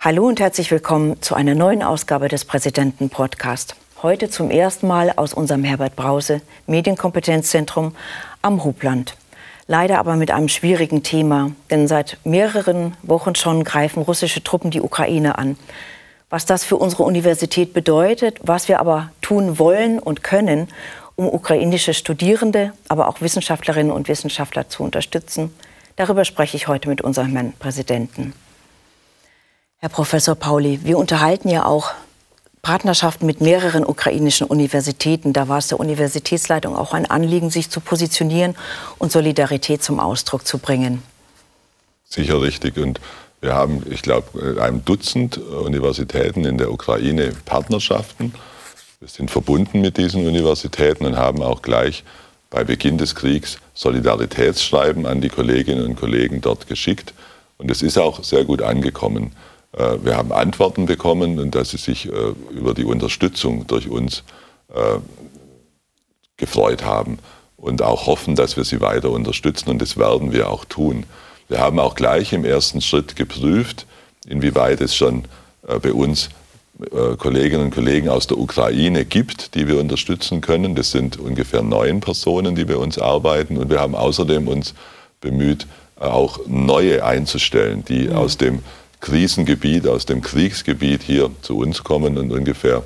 Hallo und herzlich willkommen zu einer neuen Ausgabe des Präsidenten Podcast. Heute zum ersten Mal aus unserem Herbert Brause Medienkompetenzzentrum am Hubland. Leider aber mit einem schwierigen Thema, denn seit mehreren Wochen schon greifen russische Truppen die Ukraine an. Was das für unsere Universität bedeutet, was wir aber tun wollen und können, um ukrainische Studierende, aber auch Wissenschaftlerinnen und Wissenschaftler zu unterstützen, darüber spreche ich heute mit unserem Herrn Präsidenten. Herr Professor Pauli, wir unterhalten ja auch Partnerschaften mit mehreren ukrainischen Universitäten. Da war es der Universitätsleitung auch ein Anliegen, sich zu positionieren und Solidarität zum Ausdruck zu bringen. Sicher richtig. Und wir haben, ich glaube, ein Dutzend Universitäten in der Ukraine Partnerschaften. Wir sind verbunden mit diesen Universitäten und haben auch gleich bei Beginn des Kriegs Solidaritätsschreiben an die Kolleginnen und Kollegen dort geschickt. Und es ist auch sehr gut angekommen. Äh, wir haben Antworten bekommen und dass sie sich äh, über die Unterstützung durch uns äh, gefreut haben und auch hoffen, dass wir sie weiter unterstützen und das werden wir auch tun. Wir haben auch gleich im ersten Schritt geprüft, inwieweit es schon bei uns Kolleginnen und Kollegen aus der Ukraine gibt, die wir unterstützen können. Das sind ungefähr neun Personen, die bei uns arbeiten. Und wir haben außerdem uns bemüht, auch neue einzustellen, die mhm. aus dem Krisengebiet, aus dem Kriegsgebiet hier zu uns kommen und ungefähr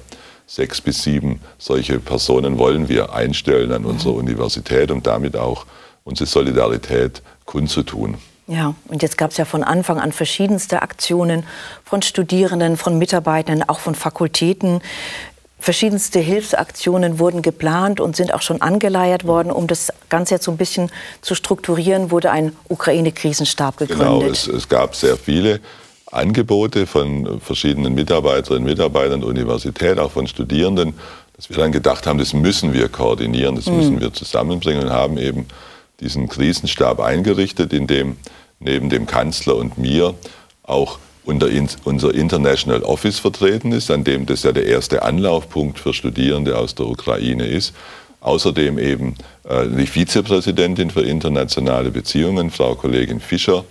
sechs bis sieben solche Personen wollen wir einstellen an unserer Universität, um damit auch unsere Solidarität kundzutun. Ja, und jetzt gab es ja von Anfang an verschiedenste Aktionen von Studierenden, von Mitarbeitern, auch von Fakultäten. Verschiedenste Hilfsaktionen wurden geplant und sind auch schon angeleiert worden. Um das Ganze jetzt so ein bisschen zu strukturieren, wurde ein Ukraine-Krisenstab gegründet. Genau, es, es gab sehr viele Angebote von verschiedenen Mitarbeiterinnen und Mitarbeitern der Universität, auch von Studierenden, dass wir dann gedacht haben, das müssen wir koordinieren, das müssen mhm. wir zusammenbringen und haben eben diesen Krisenstab eingerichtet, in dem neben dem Kanzler und mir auch unter unser International Office vertreten ist, an dem das ja der erste Anlaufpunkt für Studierende aus der Ukraine ist. Außerdem eben äh, die Vizepräsidentin für internationale Beziehungen, Frau Kollegin Fischer,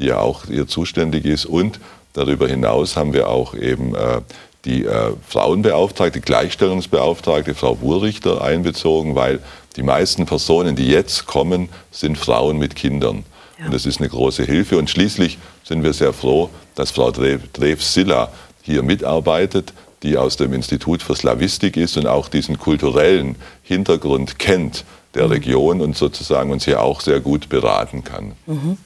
die ja auch hier zuständig ist. Und darüber hinaus haben wir auch eben äh, die äh, Frauenbeauftragte, Gleichstellungsbeauftragte Frau Wurrichter einbezogen, weil die meisten Personen, die jetzt kommen, sind Frauen mit Kindern. Ja. Und das ist eine große Hilfe. Und schließlich sind wir sehr froh, dass Frau Drev-Silla hier mitarbeitet, die aus dem Institut für Slawistik ist und auch diesen kulturellen Hintergrund kennt der mhm. Region und sozusagen uns hier auch sehr gut beraten kann. Mhm.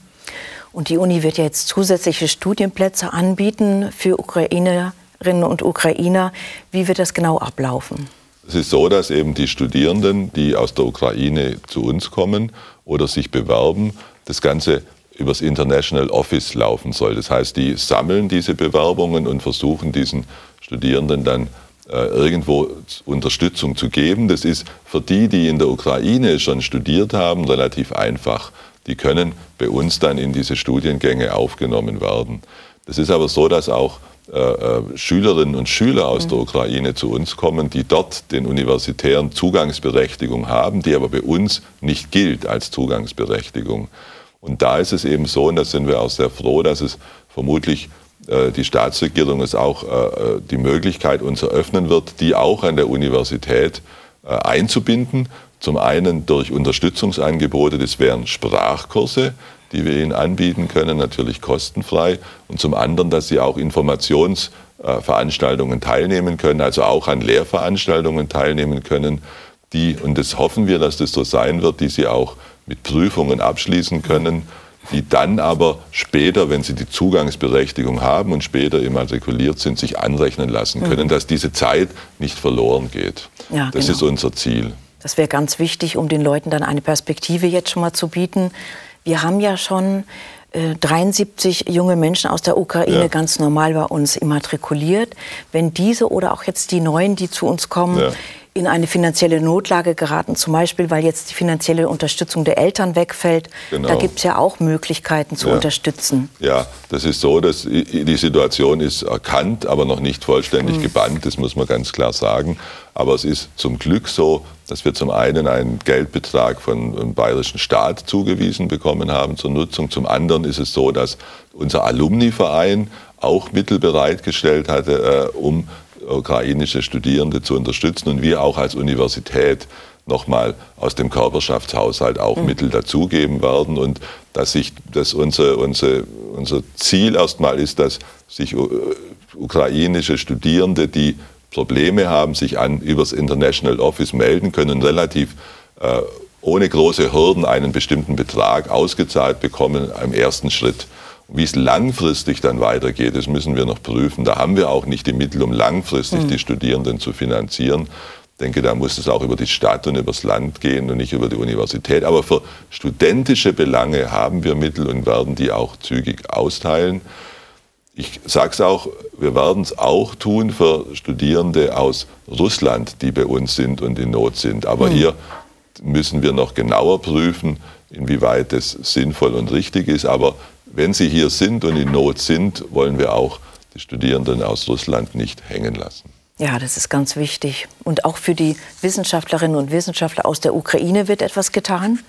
Und die Uni wird ja jetzt zusätzliche Studienplätze anbieten für Ukrainerinnen und Ukrainer. Wie wird das genau ablaufen? Es ist so, dass eben die Studierenden, die aus der Ukraine zu uns kommen oder sich bewerben, das Ganze übers International Office laufen soll. Das heißt, die sammeln diese Bewerbungen und versuchen diesen Studierenden dann äh, irgendwo Unterstützung zu geben. Das ist für die, die in der Ukraine schon studiert haben, relativ einfach die können bei uns dann in diese Studiengänge aufgenommen werden. Das ist aber so, dass auch äh, äh, Schülerinnen und Schüler aus der Ukraine zu uns kommen, die dort den universitären Zugangsberechtigung haben, die aber bei uns nicht gilt als Zugangsberechtigung. Und da ist es eben so, und da sind wir auch sehr froh, dass es vermutlich äh, die Staatsregierung es auch äh, äh, die Möglichkeit uns eröffnen wird, die auch an der Universität äh, einzubinden zum einen durch Unterstützungsangebote, das wären Sprachkurse, die wir ihnen anbieten können, natürlich kostenfrei. Und zum anderen, dass sie auch Informationsveranstaltungen teilnehmen können, also auch an Lehrveranstaltungen teilnehmen können, die, und das hoffen wir, dass das so sein wird, die sie auch mit Prüfungen abschließen können, die dann aber später, wenn sie die Zugangsberechtigung haben und später immatrikuliert sind, sich anrechnen lassen können, mhm. dass diese Zeit nicht verloren geht. Ja, das genau. ist unser Ziel. Das wäre ganz wichtig, um den Leuten dann eine Perspektive jetzt schon mal zu bieten. Wir haben ja schon äh, 73 junge Menschen aus der Ukraine ja. ganz normal bei uns immatrikuliert. Wenn diese oder auch jetzt die neuen, die zu uns kommen, ja in eine finanzielle Notlage geraten, zum Beispiel, weil jetzt die finanzielle Unterstützung der Eltern wegfällt. Genau. Da gibt es ja auch Möglichkeiten zu ja. unterstützen. Ja, das ist so, dass die Situation ist erkannt, aber noch nicht vollständig mhm. gebannt, das muss man ganz klar sagen. Aber es ist zum Glück so, dass wir zum einen einen Geldbetrag von dem bayerischen Staat zugewiesen bekommen haben zur Nutzung. Zum anderen ist es so, dass unser Alumni-Verein auch Mittel bereitgestellt hatte, äh, um ukrainische Studierende zu unterstützen und wir auch als Universität nochmal aus dem Körperschaftshaushalt auch mhm. Mittel dazugeben werden und dass sich dass unser, unser, unser Ziel erstmal ist, dass sich äh, ukrainische Studierende, die Probleme haben, sich an übers International Office melden können, relativ äh, ohne große Hürden einen bestimmten Betrag ausgezahlt bekommen im ersten Schritt. Wie es langfristig dann weitergeht, das müssen wir noch prüfen. Da haben wir auch nicht die Mittel, um langfristig mhm. die Studierenden zu finanzieren. Ich denke, da muss es auch über die Stadt und über das Land gehen und nicht über die Universität. Aber für studentische Belange haben wir Mittel und werden die auch zügig austeilen. Ich sage es auch, wir werden es auch tun für Studierende aus Russland, die bei uns sind und in Not sind. Aber mhm. hier müssen wir noch genauer prüfen, inwieweit das sinnvoll und richtig ist. Aber wenn sie hier sind und in Not sind, wollen wir auch die Studierenden aus Russland nicht hängen lassen. Ja, das ist ganz wichtig. Und auch für die Wissenschaftlerinnen und Wissenschaftler aus der Ukraine wird etwas getan?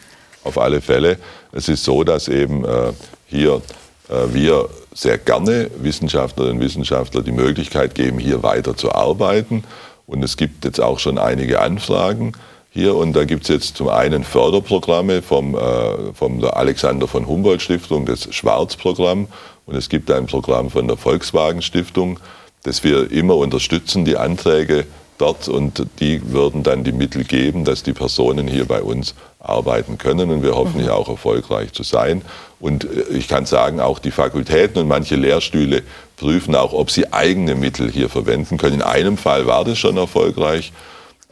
Auf alle Fälle. Es ist so, dass eben äh, hier äh, wir sehr gerne Wissenschaftlerinnen und Wissenschaftler die Möglichkeit geben, hier weiter zu arbeiten. Und es gibt jetzt auch schon einige Anfragen hier. Und da gibt es jetzt zum einen Förderprogramme vom, äh, vom der Alexander von Humboldt Stiftung, das Schwarzprogramm. Und es gibt ein Programm von der Volkswagen Stiftung, das wir immer unterstützen, die Anträge dort. Und die würden dann die Mittel geben, dass die Personen hier bei uns arbeiten können. Und wir hoffen hier auch erfolgreich zu sein. Und äh, ich kann sagen, auch die Fakultäten und manche Lehrstühle prüfen auch, ob sie eigene Mittel hier verwenden können. In einem Fall war das schon erfolgreich.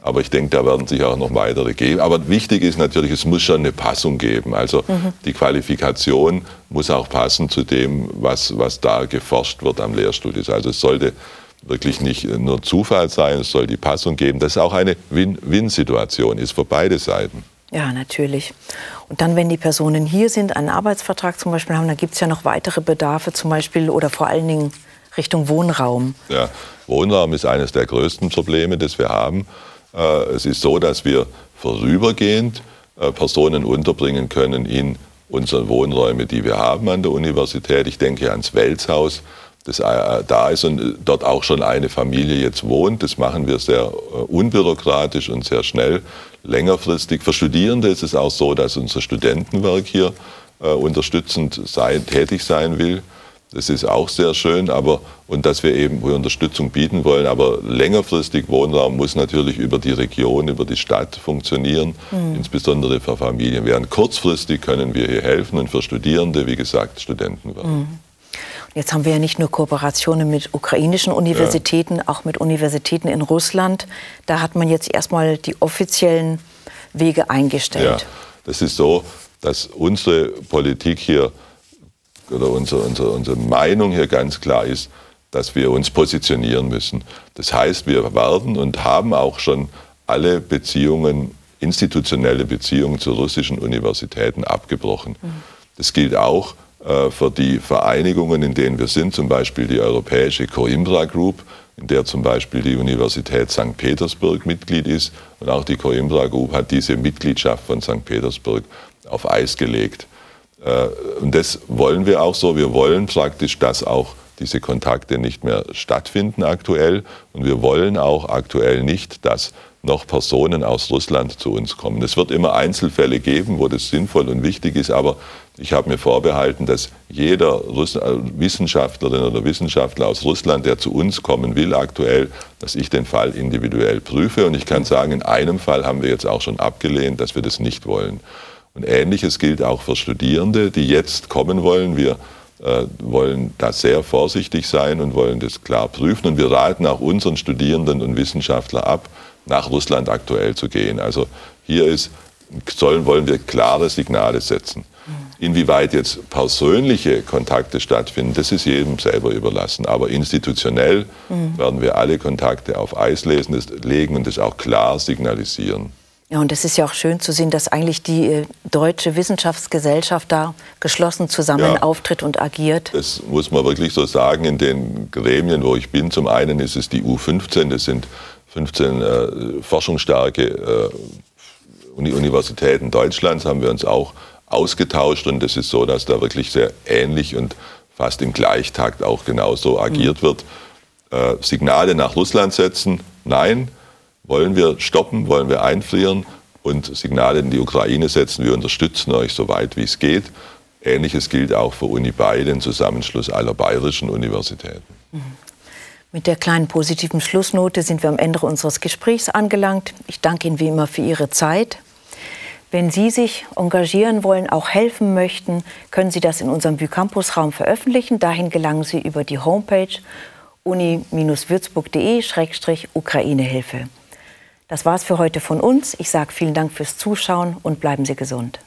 Aber ich denke, da werden sich auch noch weitere geben. Aber wichtig ist natürlich, es muss schon eine Passung geben. Also mhm. die Qualifikation muss auch passen zu dem, was, was da geforscht wird am Lehrstuhl. Also es sollte wirklich nicht nur Zufall sein, es soll die Passung geben, dass es auch eine Win-Win-Situation ist für beide Seiten. Ja, natürlich. Und dann, wenn die Personen hier sind, einen Arbeitsvertrag zum Beispiel haben, dann gibt es ja noch weitere Bedarfe, zum Beispiel oder vor allen Dingen Richtung Wohnraum. Ja, Wohnraum ist eines der größten Probleme, das wir haben. Äh, es ist so, dass wir vorübergehend äh, Personen unterbringen können in unseren Wohnräume, die wir haben an der Universität. Ich denke ans Weltshaus, das äh, da ist und dort auch schon eine Familie jetzt wohnt. Das machen wir sehr unbürokratisch und sehr schnell, längerfristig. Für Studierende ist es auch so, dass unser Studentenwerk hier unterstützend sein, tätig sein will. Das ist auch sehr schön, aber und dass wir eben Unterstützung bieten wollen. Aber längerfristig Wohnraum muss natürlich über die Region, über die Stadt funktionieren, mhm. insbesondere für Familien. Während kurzfristig können wir hier helfen und für Studierende, wie gesagt, Studenten werden. Mhm. Jetzt haben wir ja nicht nur Kooperationen mit ukrainischen Universitäten, ja. auch mit Universitäten in Russland. Da hat man jetzt erstmal die offiziellen Wege eingestellt. Ja, das ist so, dass unsere Politik hier oder unsere, unsere, unsere Meinung hier ganz klar ist, dass wir uns positionieren müssen. Das heißt, wir werden und haben auch schon alle Beziehungen, institutionelle Beziehungen zu russischen Universitäten abgebrochen. Mhm. Das gilt auch äh, für die Vereinigungen, in denen wir sind, zum Beispiel die europäische Coimbra Group, in der zum Beispiel die Universität St. Petersburg Mitglied ist. Und auch die Coimbra Group hat diese Mitgliedschaft von St. Petersburg auf Eis gelegt. Äh, und das wollen wir auch so. Wir wollen praktisch, dass auch diese Kontakte nicht mehr stattfinden aktuell. Und wir wollen auch aktuell nicht, dass noch Personen aus Russland zu uns kommen. Es wird immer Einzelfälle geben, wo das sinnvoll und wichtig ist, aber ich habe mir vorbehalten, dass jeder Russ äh, Wissenschaftlerin oder Wissenschaftler aus Russland, der zu uns kommen will aktuell, dass ich den Fall individuell prüfe. Und ich kann sagen, in einem Fall haben wir jetzt auch schon abgelehnt, dass wir das nicht wollen. Und Ähnliches gilt auch für Studierende, die jetzt kommen wollen. Wir äh, wollen da sehr vorsichtig sein und wollen das klar prüfen. Und wir raten auch unseren Studierenden und Wissenschaftlern ab, nach Russland aktuell zu gehen. Also hier ist, sollen, wollen wir klare Signale setzen. Inwieweit jetzt persönliche Kontakte stattfinden, das ist jedem selber überlassen. Aber institutionell mhm. werden wir alle Kontakte auf Eis lesen, das, legen und das auch klar signalisieren. Ja, und es ist ja auch schön zu sehen, dass eigentlich die äh, deutsche Wissenschaftsgesellschaft da geschlossen zusammen ja, auftritt und agiert. Das muss man wirklich so sagen. In den Gremien, wo ich bin, zum einen ist es die U15, das sind 15 äh, forschungsstarke äh, Universitäten Deutschlands, haben wir uns auch ausgetauscht. Und es ist so, dass da wirklich sehr ähnlich und fast im Gleichtakt auch genauso agiert mhm. wird. Äh, Signale nach Russland setzen, nein. Wollen wir stoppen, wollen wir einfrieren und Signale in die Ukraine setzen, wir unterstützen euch so weit wie es geht. Ähnliches gilt auch für Uni Bay, den Zusammenschluss aller bayerischen Universitäten. Mit der kleinen positiven Schlussnote sind wir am Ende unseres Gesprächs angelangt. Ich danke Ihnen wie immer für Ihre Zeit. Wenn Sie sich engagieren wollen, auch helfen möchten, können Sie das in unserem Bücampus-Raum veröffentlichen. Dahin gelangen Sie über die Homepage uni-würzburg.de-ukrainehilfe. Das war's für heute von uns. Ich sage vielen Dank fürs Zuschauen und bleiben Sie gesund.